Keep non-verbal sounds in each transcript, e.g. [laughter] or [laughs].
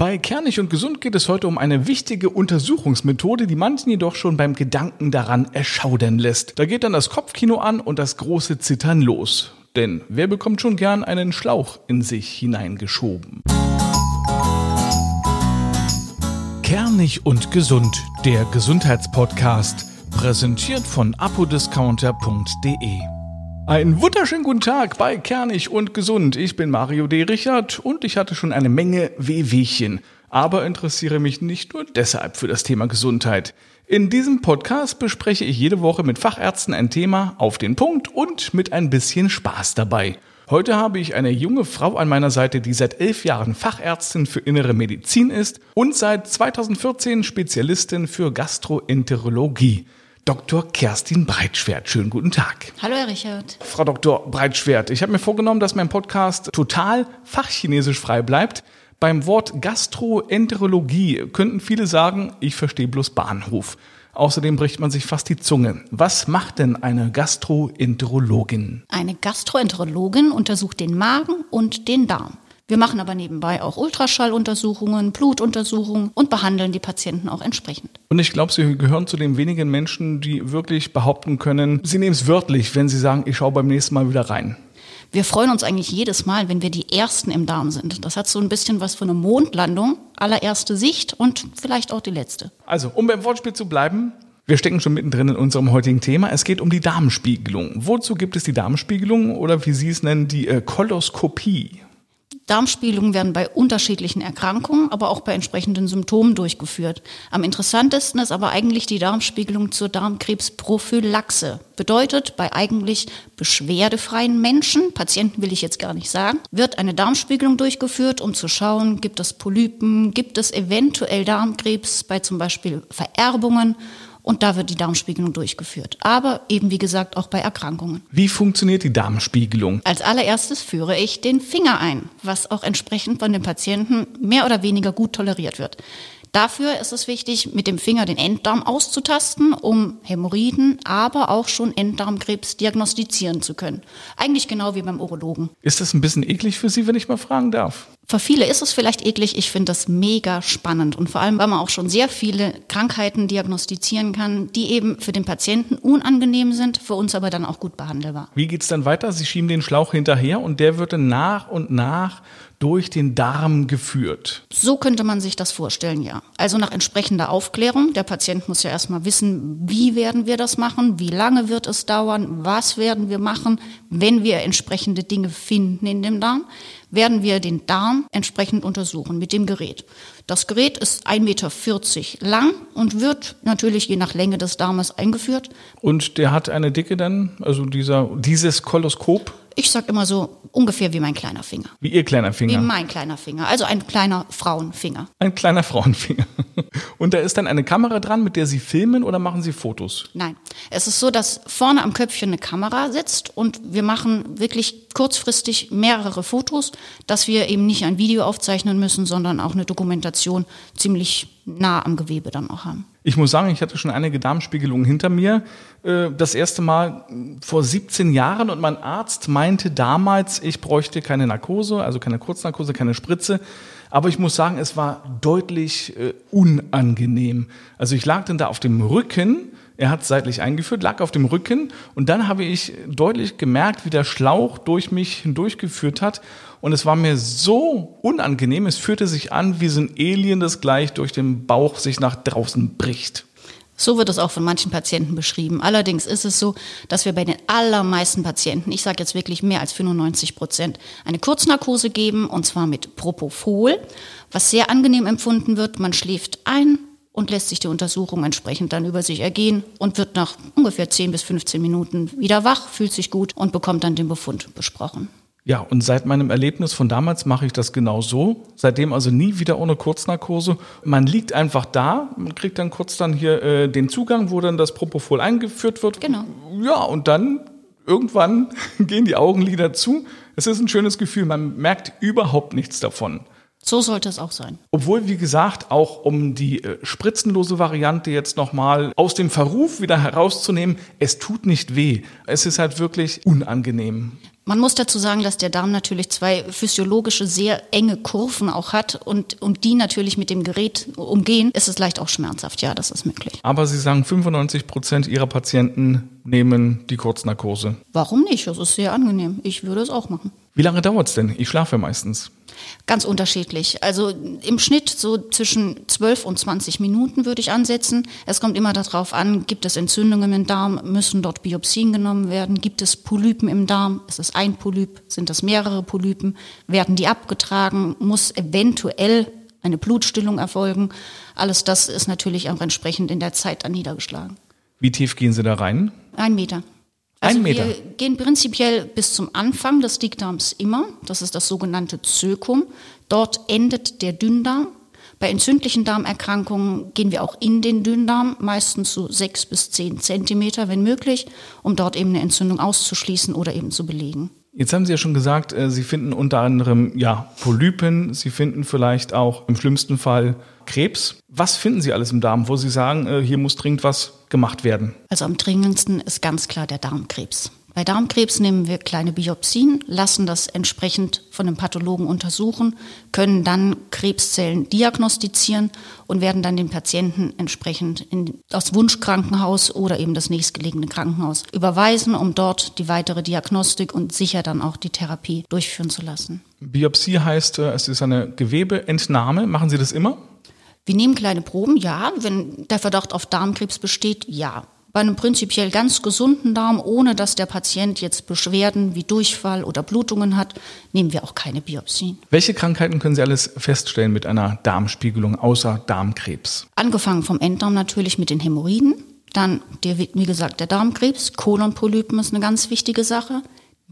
Bei Kernig und Gesund geht es heute um eine wichtige Untersuchungsmethode, die manchen jedoch schon beim Gedanken daran erschaudern lässt. Da geht dann das Kopfkino an und das große Zittern los. Denn wer bekommt schon gern einen Schlauch in sich hineingeschoben? Kernig und Gesund, der Gesundheitspodcast, präsentiert von apodiscounter.de. Einen wunderschönen guten Tag bei Kernig und Gesund. Ich bin Mario D. Richard und ich hatte schon eine Menge Wehwehchen, aber interessiere mich nicht nur deshalb für das Thema Gesundheit. In diesem Podcast bespreche ich jede Woche mit Fachärzten ein Thema auf den Punkt und mit ein bisschen Spaß dabei. Heute habe ich eine junge Frau an meiner Seite, die seit elf Jahren Fachärztin für innere Medizin ist und seit 2014 Spezialistin für Gastroenterologie. Dr. Kerstin Breitschwert. Schönen guten Tag. Hallo, Herr Richard. Frau Dr. Breitschwert, ich habe mir vorgenommen, dass mein Podcast total fachchinesisch frei bleibt. Beim Wort Gastroenterologie könnten viele sagen, ich verstehe bloß Bahnhof. Außerdem bricht man sich fast die Zunge. Was macht denn eine Gastroenterologin? Eine Gastroenterologin untersucht den Magen und den Darm. Wir machen aber nebenbei auch Ultraschalluntersuchungen, Blutuntersuchungen und behandeln die Patienten auch entsprechend. Und ich glaube, Sie gehören zu den wenigen Menschen, die wirklich behaupten können, Sie nehmen es wörtlich, wenn Sie sagen, ich schaue beim nächsten Mal wieder rein. Wir freuen uns eigentlich jedes Mal, wenn wir die Ersten im Darm sind. Das hat so ein bisschen was von einer Mondlandung, allererste Sicht und vielleicht auch die letzte. Also, um beim Wortspiel zu bleiben, wir stecken schon mittendrin in unserem heutigen Thema. Es geht um die Darmspiegelung. Wozu gibt es die Darmspiegelung oder wie Sie es nennen, die äh, Koloskopie? Darmspiegelungen werden bei unterschiedlichen Erkrankungen, aber auch bei entsprechenden Symptomen durchgeführt. Am interessantesten ist aber eigentlich die Darmspiegelung zur Darmkrebsprophylaxe. Bedeutet, bei eigentlich beschwerdefreien Menschen, Patienten will ich jetzt gar nicht sagen, wird eine Darmspiegelung durchgeführt, um zu schauen, gibt es Polypen, gibt es eventuell Darmkrebs bei zum Beispiel Vererbungen und da wird die Darmspiegelung durchgeführt. Aber eben wie gesagt auch bei Erkrankungen. Wie funktioniert die Darmspiegelung? Als allererstes führe ich den Finger ein, was auch entsprechend von den Patienten mehr oder weniger gut toleriert wird. Dafür ist es wichtig, mit dem Finger den Enddarm auszutasten, um Hämorrhoiden, aber auch schon Enddarmkrebs diagnostizieren zu können. Eigentlich genau wie beim Urologen. Ist das ein bisschen eklig für Sie, wenn ich mal fragen darf? Für viele ist es vielleicht eklig. Ich finde das mega spannend. Und vor allem, weil man auch schon sehr viele Krankheiten diagnostizieren kann, die eben für den Patienten unangenehm sind, für uns aber dann auch gut behandelbar. Wie geht's dann weiter? Sie schieben den Schlauch hinterher und der wird dann nach und nach durch den Darm geführt. So könnte man sich das vorstellen, ja. Also nach entsprechender Aufklärung. Der Patient muss ja erstmal wissen, wie werden wir das machen, wie lange wird es dauern, was werden wir machen, wenn wir entsprechende Dinge finden in dem Darm werden wir den Darm entsprechend untersuchen mit dem Gerät. Das Gerät ist 1,40 Meter lang und wird natürlich je nach Länge des Darmes eingeführt. Und der hat eine Dicke dann, also dieser, dieses Koloskop? Ich sag immer so ungefähr wie mein kleiner Finger. Wie Ihr kleiner Finger? Wie mein kleiner Finger, also ein kleiner Frauenfinger. Ein kleiner Frauenfinger. [laughs] Und da ist dann eine Kamera dran, mit der Sie filmen oder machen Sie Fotos? Nein, es ist so, dass vorne am Köpfchen eine Kamera sitzt und wir machen wirklich kurzfristig mehrere Fotos, dass wir eben nicht ein Video aufzeichnen müssen, sondern auch eine Dokumentation ziemlich nah am Gewebe dann auch haben. Ich muss sagen, ich hatte schon einige Darmspiegelungen hinter mir. Äh, das erste Mal vor 17 Jahren und mein Arzt meinte damals, ich bräuchte keine Narkose, also keine Kurznarkose, keine Spritze. Aber ich muss sagen, es war deutlich äh, unangenehm. Also ich lag dann da auf dem Rücken er hat seitlich eingeführt, lag auf dem Rücken und dann habe ich deutlich gemerkt, wie der Schlauch durch mich hindurchgeführt hat und es war mir so unangenehm, es fühlte sich an wie so ein Alien, das gleich durch den Bauch sich nach draußen bricht. So wird es auch von manchen Patienten beschrieben. Allerdings ist es so, dass wir bei den allermeisten Patienten, ich sage jetzt wirklich mehr als 95 Prozent, eine Kurznarkose geben und zwar mit Propofol, was sehr angenehm empfunden wird. Man schläft ein, und lässt sich die Untersuchung entsprechend dann über sich ergehen und wird nach ungefähr 10 bis 15 Minuten wieder wach, fühlt sich gut und bekommt dann den Befund besprochen. Ja, und seit meinem Erlebnis von damals mache ich das genau so. Seitdem also nie wieder ohne Kurznarkose. Man liegt einfach da, man kriegt dann kurz dann hier äh, den Zugang, wo dann das Propofol eingeführt wird. Genau. Ja, und dann irgendwann [laughs] gehen die Augenlider zu. Es ist ein schönes Gefühl, man merkt überhaupt nichts davon. So sollte es auch sein. Obwohl, wie gesagt, auch um die äh, spritzenlose Variante jetzt nochmal aus dem Verruf wieder herauszunehmen, es tut nicht weh. Es ist halt wirklich unangenehm. Man muss dazu sagen, dass der Darm natürlich zwei physiologische, sehr enge Kurven auch hat und um die natürlich mit dem Gerät umgehen, ist es leicht auch schmerzhaft. Ja, das ist möglich. Aber Sie sagen, 95 Prozent Ihrer Patienten nehmen die Kurznarkose. Warum nicht? Das ist sehr angenehm. Ich würde es auch machen. Wie lange dauert es denn? Ich schlafe meistens. Ganz unterschiedlich. Also im Schnitt so zwischen 12 und 20 Minuten würde ich ansetzen. Es kommt immer darauf an, gibt es Entzündungen im Darm, müssen dort Biopsien genommen werden, gibt es Polypen im Darm, ist es ein Polyp, sind das mehrere Polypen, werden die abgetragen, muss eventuell eine Blutstillung erfolgen. Alles das ist natürlich auch entsprechend in der Zeit dann niedergeschlagen. Wie tief gehen Sie da rein? Ein Meter. Also Ein Meter. wir gehen prinzipiell bis zum Anfang des Dickdarms immer. Das ist das sogenannte Zökum. Dort endet der Dünndarm. Bei entzündlichen Darmerkrankungen gehen wir auch in den Dünndarm, meistens so sechs bis zehn Zentimeter, wenn möglich, um dort eben eine Entzündung auszuschließen oder eben zu belegen. Jetzt haben Sie ja schon gesagt, äh, Sie finden unter anderem ja Polypen, Sie finden vielleicht auch im schlimmsten Fall Krebs. Was finden Sie alles im Darm, wo Sie sagen, äh, hier muss dringend was gemacht werden? Also am dringendsten ist ganz klar der Darmkrebs. Bei Darmkrebs nehmen wir kleine Biopsien, lassen das entsprechend von einem Pathologen untersuchen, können dann Krebszellen diagnostizieren und werden dann den Patienten entsprechend in das Wunschkrankenhaus oder eben das nächstgelegene Krankenhaus überweisen, um dort die weitere Diagnostik und sicher dann auch die Therapie durchführen zu lassen. Biopsie heißt, äh, es ist eine Gewebeentnahme. Machen Sie das immer? Wir nehmen kleine Proben, ja. Wenn der Verdacht auf Darmkrebs besteht, ja. Bei einem prinzipiell ganz gesunden Darm, ohne dass der Patient jetzt Beschwerden wie Durchfall oder Blutungen hat, nehmen wir auch keine Biopsien. Welche Krankheiten können Sie alles feststellen mit einer Darmspiegelung außer Darmkrebs? Angefangen vom Enddarm natürlich mit den Hämorrhoiden. Dann, der, wie gesagt, der Darmkrebs, Kolonpolypen ist eine ganz wichtige Sache.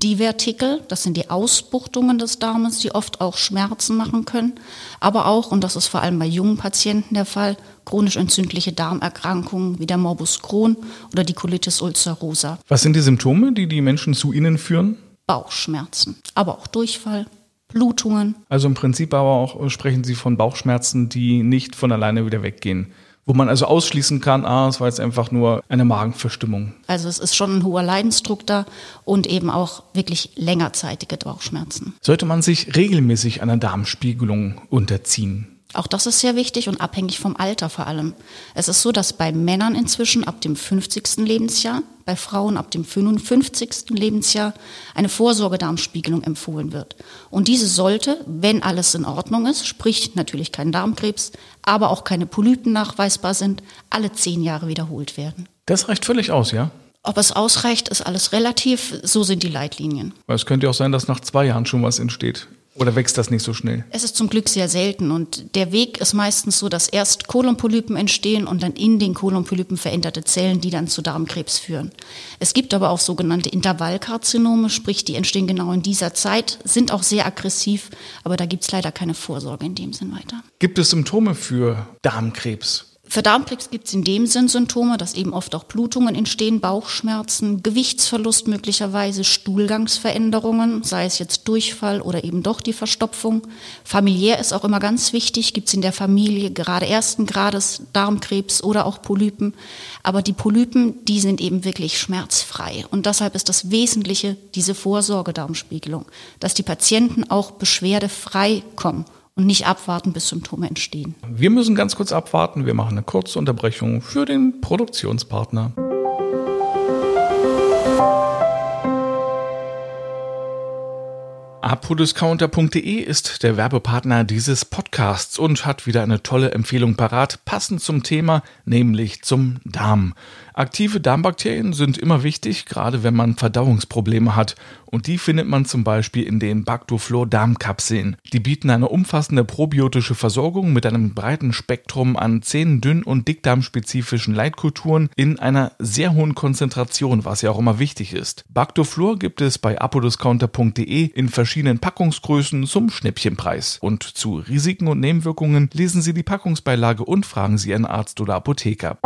Divertikel, das sind die Ausbuchtungen des Darmes, die oft auch Schmerzen machen können, aber auch, und das ist vor allem bei jungen Patienten der Fall, chronisch entzündliche Darmerkrankungen wie der Morbus Crohn oder die Colitis ulcerosa. Was sind die Symptome, die die Menschen zu Ihnen führen? Bauchschmerzen, aber auch Durchfall, Blutungen. Also im Prinzip aber auch sprechen Sie von Bauchschmerzen, die nicht von alleine wieder weggehen wo man also ausschließen kann, ah, es war jetzt einfach nur eine Magenverstimmung. Also es ist schon ein hoher Leidensdruck da und eben auch wirklich längerzeitige Bauchschmerzen. Sollte man sich regelmäßig einer Darmspiegelung unterziehen? Auch das ist sehr wichtig und abhängig vom Alter vor allem. Es ist so, dass bei Männern inzwischen ab dem 50. Lebensjahr, bei Frauen ab dem 55. Lebensjahr eine Vorsorgedarmspiegelung empfohlen wird. Und diese sollte, wenn alles in Ordnung ist, sprich natürlich kein Darmkrebs, aber auch keine Polypen nachweisbar sind, alle zehn Jahre wiederholt werden. Das reicht völlig aus, ja? Ob es ausreicht, ist alles relativ. So sind die Leitlinien. Es könnte auch sein, dass nach zwei Jahren schon was entsteht. Oder wächst das nicht so schnell? Es ist zum Glück sehr selten und der Weg ist meistens so, dass erst Kolonpolypen entstehen und dann in den Kolonpolypen veränderte Zellen, die dann zu Darmkrebs führen. Es gibt aber auch sogenannte Intervallkarzinome, sprich die entstehen genau in dieser Zeit, sind auch sehr aggressiv, aber da gibt es leider keine Vorsorge in dem Sinn weiter. Gibt es Symptome für Darmkrebs? Für Darmkrebs gibt es in dem Sinn Symptome, dass eben oft auch Blutungen entstehen, Bauchschmerzen, Gewichtsverlust möglicherweise, Stuhlgangsveränderungen, sei es jetzt Durchfall oder eben doch die Verstopfung. Familiär ist auch immer ganz wichtig, gibt es in der Familie gerade ersten Grades Darmkrebs oder auch Polypen. Aber die Polypen, die sind eben wirklich schmerzfrei. Und deshalb ist das Wesentliche diese Vorsorgedarmspiegelung, dass die Patienten auch beschwerdefrei kommen und nicht abwarten, bis Symptome entstehen. Wir müssen ganz kurz abwarten. Wir machen eine kurze Unterbrechung für den Produktionspartner. Apodiscounter.de ist der Werbepartner dieses Podcasts und hat wieder eine tolle Empfehlung parat, passend zum Thema, nämlich zum Darm. Aktive Darmbakterien sind immer wichtig, gerade wenn man Verdauungsprobleme hat. Und die findet man zum Beispiel in den Bactoflor Darmkapseln. Die bieten eine umfassende probiotische Versorgung mit einem breiten Spektrum an zehn dünn- und dickdarmspezifischen Leitkulturen in einer sehr hohen Konzentration, was ja auch immer wichtig ist. Bactoflor gibt es bei apodiscounter.de in verschiedenen Packungsgrößen zum Schnäppchenpreis. Und zu Risiken und Nebenwirkungen lesen Sie die Packungsbeilage und fragen Sie Ihren Arzt oder Apotheker.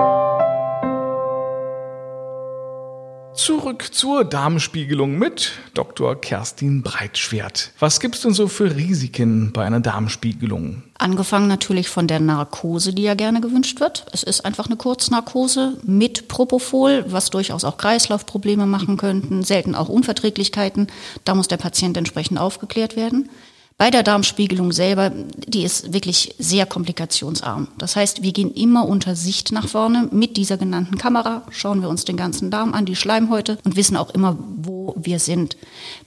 Zurück zur Darmspiegelung mit Dr. Kerstin Breitschwert. Was gibt es denn so für Risiken bei einer Darmspiegelung? Angefangen natürlich von der Narkose, die ja gerne gewünscht wird. Es ist einfach eine Kurznarkose mit Propofol, was durchaus auch Kreislaufprobleme machen könnten, selten auch Unverträglichkeiten. Da muss der Patient entsprechend aufgeklärt werden. Bei der Darmspiegelung selber, die ist wirklich sehr komplikationsarm. Das heißt, wir gehen immer unter Sicht nach vorne mit dieser genannten Kamera, schauen wir uns den ganzen Darm an, die Schleimhäute und wissen auch immer, wo wir sind.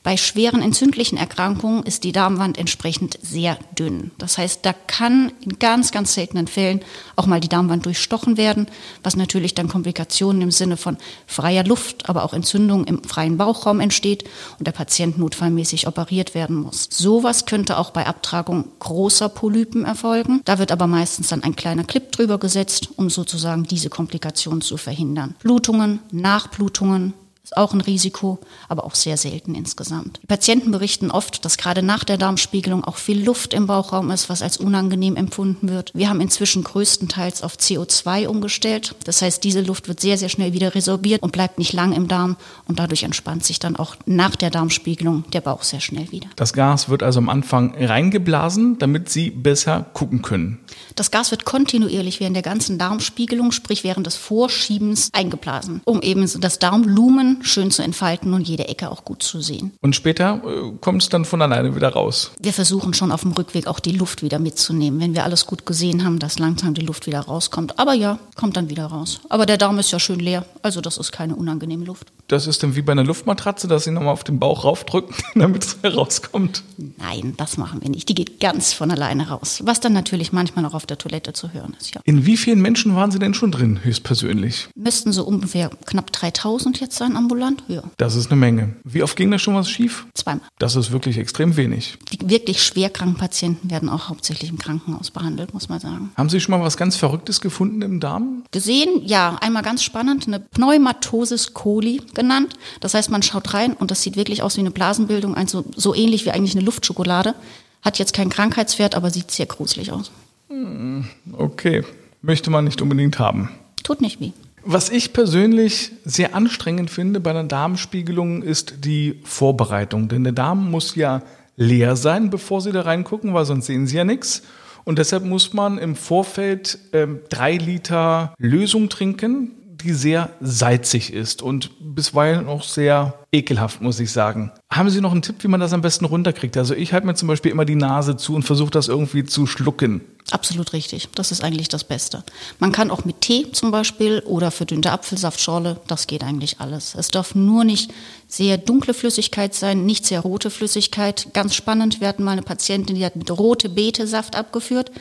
Bei schweren entzündlichen Erkrankungen ist die Darmwand entsprechend sehr dünn. Das heißt, da kann in ganz, ganz seltenen Fällen auch mal die Darmwand durchstochen werden, was natürlich dann Komplikationen im Sinne von freier Luft, aber auch Entzündungen im freien Bauchraum entsteht und der Patient notfallmäßig operiert werden muss. Sowas könnte auch bei Abtragung großer Polypen erfolgen. Da wird aber meistens dann ein kleiner Clip drüber gesetzt, um sozusagen diese Komplikation zu verhindern. Blutungen, Nachblutungen, ist auch ein Risiko, aber auch sehr selten insgesamt. Die Patienten berichten oft, dass gerade nach der Darmspiegelung auch viel Luft im Bauchraum ist, was als unangenehm empfunden wird. Wir haben inzwischen größtenteils auf CO2 umgestellt. Das heißt, diese Luft wird sehr, sehr schnell wieder resorbiert und bleibt nicht lang im Darm und dadurch entspannt sich dann auch nach der Darmspiegelung der Bauch sehr schnell wieder. Das Gas wird also am Anfang reingeblasen, damit Sie besser gucken können. Das Gas wird kontinuierlich während der ganzen Darmspiegelung, sprich während des Vorschiebens, eingeblasen, um eben das Darmlumen schön zu entfalten und jede Ecke auch gut zu sehen. Und später äh, kommt es dann von alleine wieder raus. Wir versuchen schon auf dem Rückweg auch die Luft wieder mitzunehmen, wenn wir alles gut gesehen haben, dass langsam die Luft wieder rauskommt. Aber ja, kommt dann wieder raus. Aber der Darm ist ja schön leer, also das ist keine unangenehme Luft. Das ist dann wie bei einer Luftmatratze, dass Sie nochmal auf den Bauch raufdrücken, [laughs] damit es herauskommt? Nein, das machen wir nicht. Die geht ganz von alleine raus. Was dann natürlich manchmal auch auf der Toilette zu hören ist, ja. In wie vielen Menschen waren Sie denn schon drin, höchstpersönlich? Müssten so ungefähr knapp 3000 jetzt sein ambulant, ja. Das ist eine Menge. Wie oft ging da schon was schief? Zweimal. Das ist wirklich extrem wenig. Die wirklich schwerkranken Patienten werden auch hauptsächlich im Krankenhaus behandelt, muss man sagen. Haben Sie schon mal was ganz Verrücktes gefunden im Darm? Gesehen, ja. Einmal ganz spannend, eine Pneumatosis coli genannt. Das heißt, man schaut rein und das sieht wirklich aus wie eine Blasenbildung, also so ähnlich wie eigentlich eine Luftschokolade. Hat jetzt keinen Krankheitswert, aber sieht sehr gruselig aus. Hm, okay, möchte man nicht unbedingt haben. Tut nicht weh. Was ich persönlich sehr anstrengend finde bei einer Darmspiegelung ist die Vorbereitung. Denn der Darm muss ja leer sein, bevor Sie da reingucken, weil sonst sehen Sie ja nichts. Und deshalb muss man im Vorfeld ähm, drei Liter Lösung trinken, die sehr salzig ist und bisweilen auch sehr ekelhaft, muss ich sagen. Haben Sie noch einen Tipp, wie man das am besten runterkriegt? Also ich halte mir zum Beispiel immer die Nase zu und versuche das irgendwie zu schlucken. Absolut richtig. Das ist eigentlich das Beste. Man kann auch mit Tee zum Beispiel oder verdünnte Apfelsaftschorle, das geht eigentlich alles. Es darf nur nicht sehr dunkle Flüssigkeit sein, nicht sehr rote Flüssigkeit. Ganz spannend, wir hatten mal eine Patientin, die hat mit rote Beete-Saft abgeführt.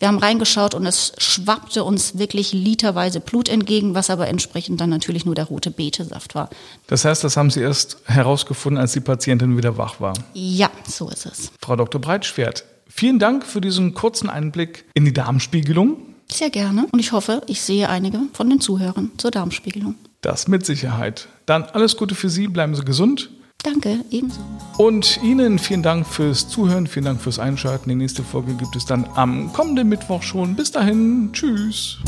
Wir haben reingeschaut und es schwappte uns wirklich literweise Blut entgegen, was aber entsprechend dann natürlich nur der rote Beete-Saft war. Das heißt, das haben Sie erst herausgefunden, als die Patientin wieder wach war? Ja, so ist es. Frau Dr. Breitschwert, Vielen Dank für diesen kurzen Einblick in die Darmspiegelung. Sehr gerne. Und ich hoffe, ich sehe einige von den Zuhörern zur Darmspiegelung. Das mit Sicherheit. Dann alles Gute für Sie, bleiben Sie gesund. Danke, ebenso. Und Ihnen vielen Dank fürs Zuhören, vielen Dank fürs Einschalten. Die nächste Folge gibt es dann am kommenden Mittwoch schon. Bis dahin, tschüss.